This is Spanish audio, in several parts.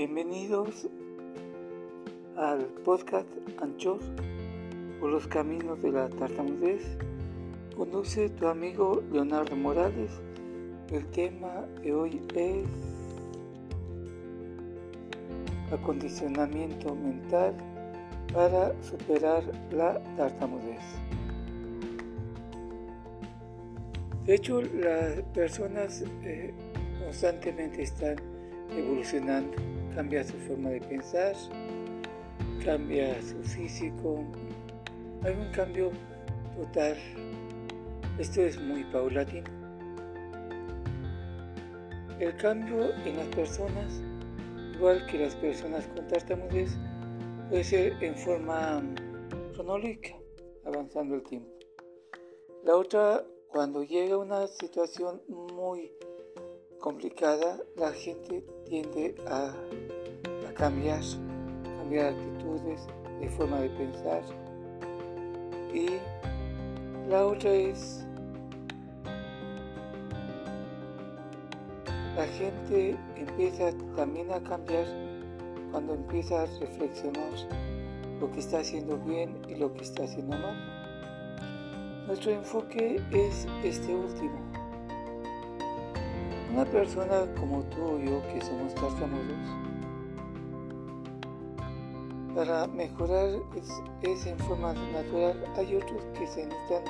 Bienvenidos al podcast Anchor por los caminos de la tartamudez. Conduce tu amigo Leonardo Morales. El tema de hoy es acondicionamiento mental para superar la tartamudez. De hecho, las personas eh, constantemente están evolucionando, cambia su forma de pensar, cambia su físico, hay un cambio total. Esto es muy paulatino. El cambio en las personas, igual que las personas con tartamudez, puede ser en forma cronológica, avanzando el tiempo. La otra, cuando llega una situación muy complicada, la gente tiende a, cambiar, cambiar actitudes, de forma de pensar. Y la otra es la gente empieza también a cambiar cuando empieza a reflexionar lo que está haciendo bien y lo que está haciendo mal. Nuestro enfoque es este último una persona como tú o yo que somos tartamudos, para mejorar es, en forma natural. Hay otros que se necesitan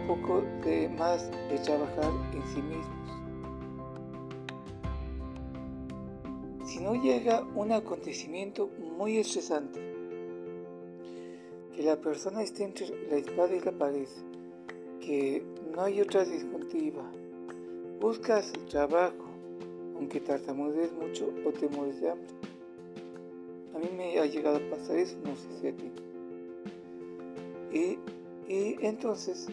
un poco de más de trabajar en sí mismos. Si no llega un acontecimiento muy estresante, que la persona esté entre la espada y la pared, que no hay otra disjuntiva, Buscas trabajo, aunque tartamudees mucho o te mueres de hambre. A mí me ha llegado a pasar eso, no sé si a ti. Y, y entonces,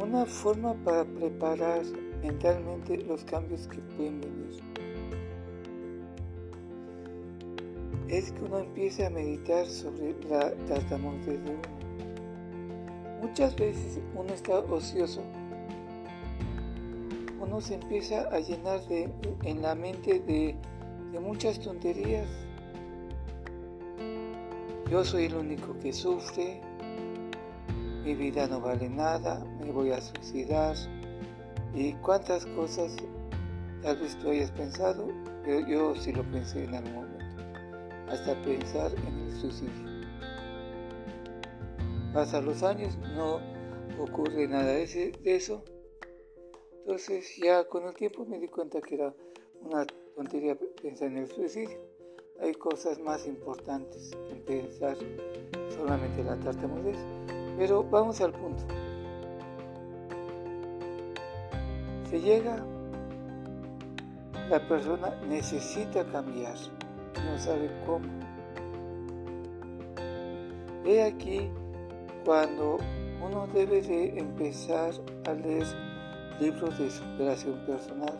una forma para preparar mentalmente los cambios que pueden venir es que uno empiece a meditar sobre la tartamudez de uno. Muchas veces uno está ocioso uno se empieza a llenar de, en la mente de, muchas tonterías. Yo soy el único que sufre, mi vida no vale nada, me voy a suicidar y cuántas cosas tal vez tú hayas pensado, pero yo sí lo pensé en algún momento, hasta pensar en el suicidio. Pasan los años, no ocurre nada de eso entonces ya con el tiempo me di cuenta que era una tontería pensar en el suicidio. Hay cosas más importantes que pensar solamente en la tartamudez. Pero vamos al punto. Se llega, la persona necesita cambiar, no sabe cómo. He aquí cuando uno debe de empezar a leer libros de superación personal.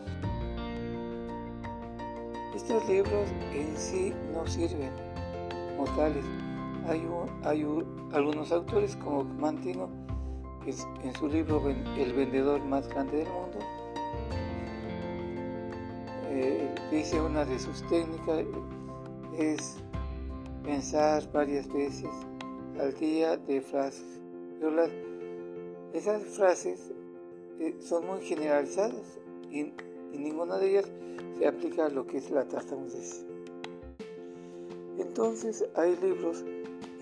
Estos libros en sí no sirven como tales. Hay, hay algunos autores como Mantino, que en su libro El vendedor más grande del mundo, eh, dice una de sus técnicas es pensar varias veces al día de frases. esas frases eh, son muy generalizadas y, ninguna de ellas se aplica a lo que es la tartamudez. Entonces hay libros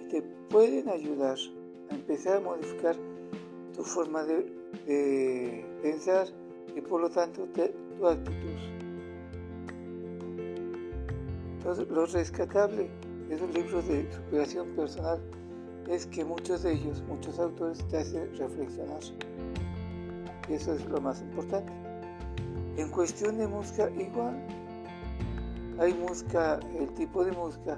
que te pueden ayudar a empezar a modificar tu forma de, pensar y por lo tanto tu actitud. Entonces lo rescatable de esos libros de superación personal es que muchos de ellos, muchos autores te hacen reflexionar eso es lo más importante. En cuestión de música, igual. Hay música, el tipo de música,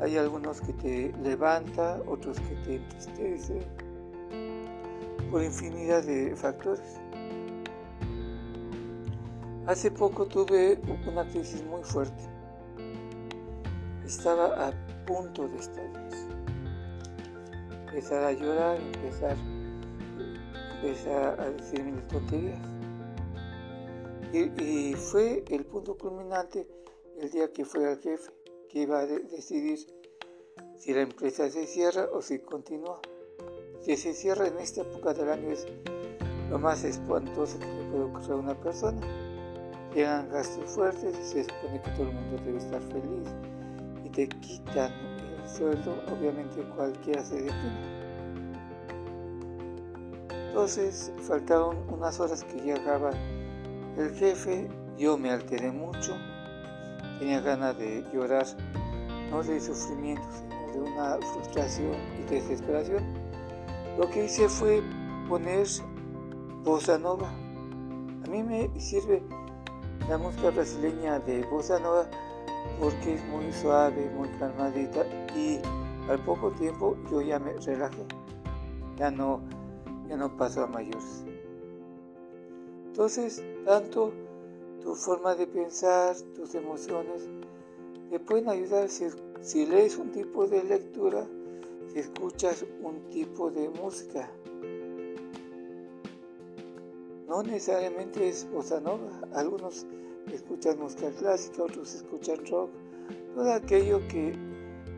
hay algunos que te levanta, otros que te entristece, por infinidad de factores. Hace poco tuve una crisis muy fuerte. Estaba a punto de estallar. Empezar a llorar, empezar empecé a decir mis tonterías. Y, fue el punto culminante el día que fue al jefe, que iba a decidir si la empresa se cierra o si continúa. Si se cierra en esta época del año es lo más espantoso que le puede ocurrir a una persona. Llegan gastos fuertes se supone que todo el mundo debe estar feliz y te quitan el sueldo, obviamente cualquiera se detiene. Entonces faltaban unas horas que llegaba el jefe, yo me alteré mucho, tenía ganas de llorar, no de sufrimiento, sino de una frustración y desesperación. Lo que hice fue poner bossa nova. A mí me sirve la música brasileña de bossa nova porque es muy suave, muy calmadita y al poco tiempo yo ya me relajé. Ya no ya no pasa a mayores. Entonces, tanto tu forma de pensar, tus emociones, te pueden ayudar si, si lees un tipo de lectura, si escuchas un tipo de música. No necesariamente es bossa nova, algunos escuchan música clásica, otros escuchan rock, todo aquello que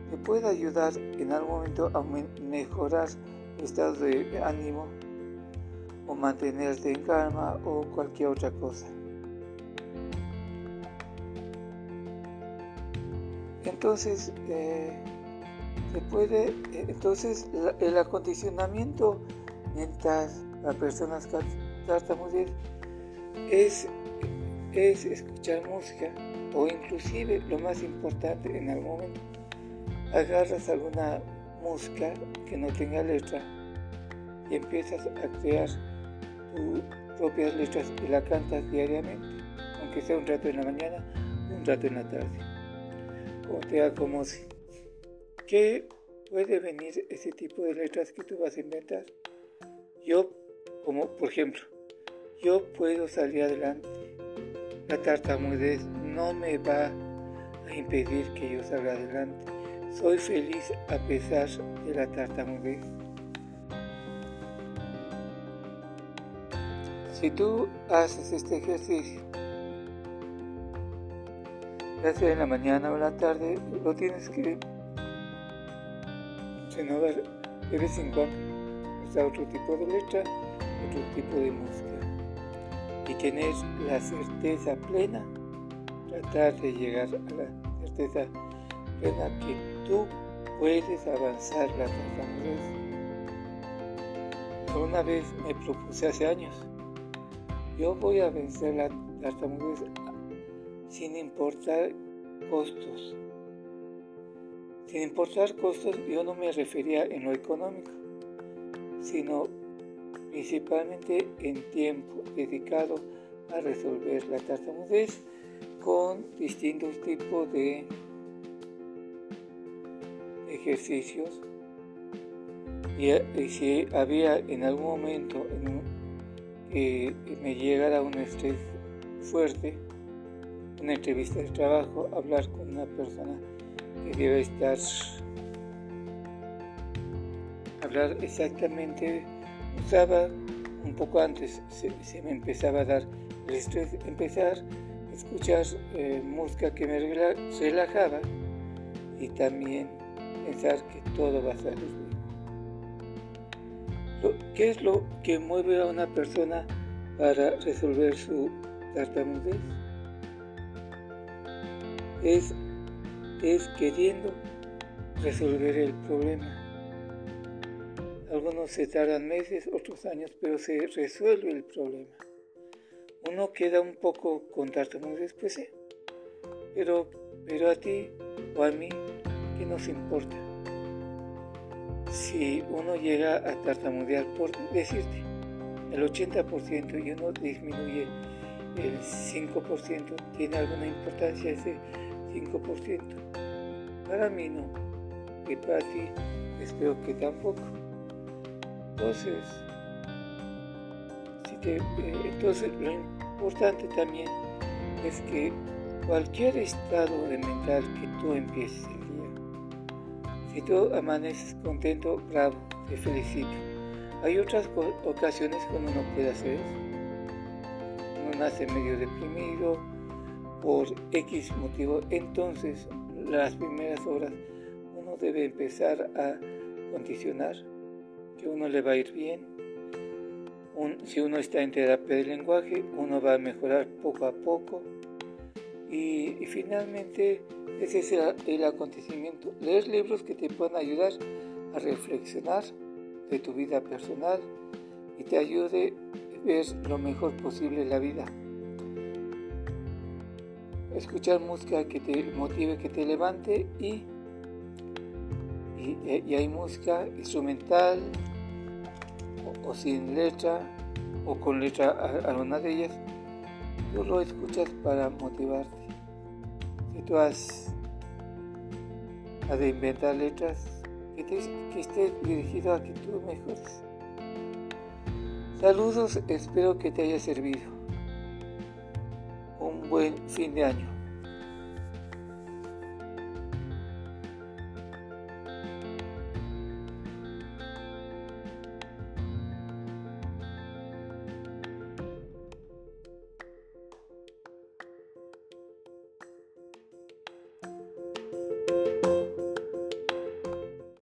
te pueda ayudar en algún momento a mejorar el estado de ánimo o mantenerte en calma o cualquier otra cosa. Entonces, eh, se puede, eh, entonces el acondicionamiento mental a personas tartamudas es, es escuchar música o inclusive lo más importante en algún momento agarras alguna música que no tenga letra y empiezas a crear tus propias letras y la cantas diariamente, aunque sea un rato en la mañana, un rato en la tarde. Como te acomode. ¿Qué puede venir ese tipo de letras que tú vas a inventar? Yo, como por ejemplo, yo puedo salir adelante. La tartamudez no me va a impedir que yo salga adelante. Soy feliz a pesar de la tartamudez. Si tú haces este ejercicio, ya sea en la mañana o en la tarde, lo tienes que renovar de vez en cuando, usar otro tipo de letra, otro tipo de música y tener la certeza plena, tratar de llegar a la certeza plena que tú puedes avanzar la tartamudez. Una vez me propuse hace años yo voy a vencer la tartamudez sin importar costos. Sin importar costos, yo no me refería en lo económico, sino principalmente en tiempo dedicado a resolver la tartamudez con distintos tipos de ejercicios y, si había en algún momento en un, que me llegara un estrés fuerte, una entrevista de trabajo, hablar con una persona que debe estar, hablar exactamente, usaba un poco antes, se, me empezaba a dar el estrés, empezar a escuchar eh, música que me relajaba y también pensar que todo va a salir bien. ¿Qué es lo que mueve a una persona para resolver su tartamudez? Es, es queriendo resolver el problema. Algunos se tardan meses, otros años, pero se resuelve el problema. Uno queda un poco con tartamudez, pues sí. Pero, pero a ti o a mí, ¿qué nos importa? Si uno llega a tartamudear, por decirte, el 80% y uno disminuye el 5%, ¿tiene alguna importancia ese 5%? Para mí no, y para ti espero que tampoco. Entonces, eh, entonces lo importante también es que cualquier estado de mental que tú empieces si tú amaneces contento, bravo, te felicito. Hay otras ocasiones cuando no puede hacer eso. Uno nace medio deprimido, por X motivo, entonces las primeras horas uno debe empezar a condicionar que uno le va a ir bien. si uno está en terapia del lenguaje, uno va a mejorar poco a poco. Y, finalmente, ese es el acontecimiento. Leer libros que te puedan ayudar a reflexionar de tu vida personal y te ayude a ver lo mejor posible la vida. Escuchar música que te motive, que te levante y, y, hay música instrumental o, sin letra o con letra alguna de ellas. Tú lo escuchas para motivarte. Si tú has, has de inventar letras, que, esté dirigido a que tú mejores. Saludos, espero que te haya servido. Un buen fin de año.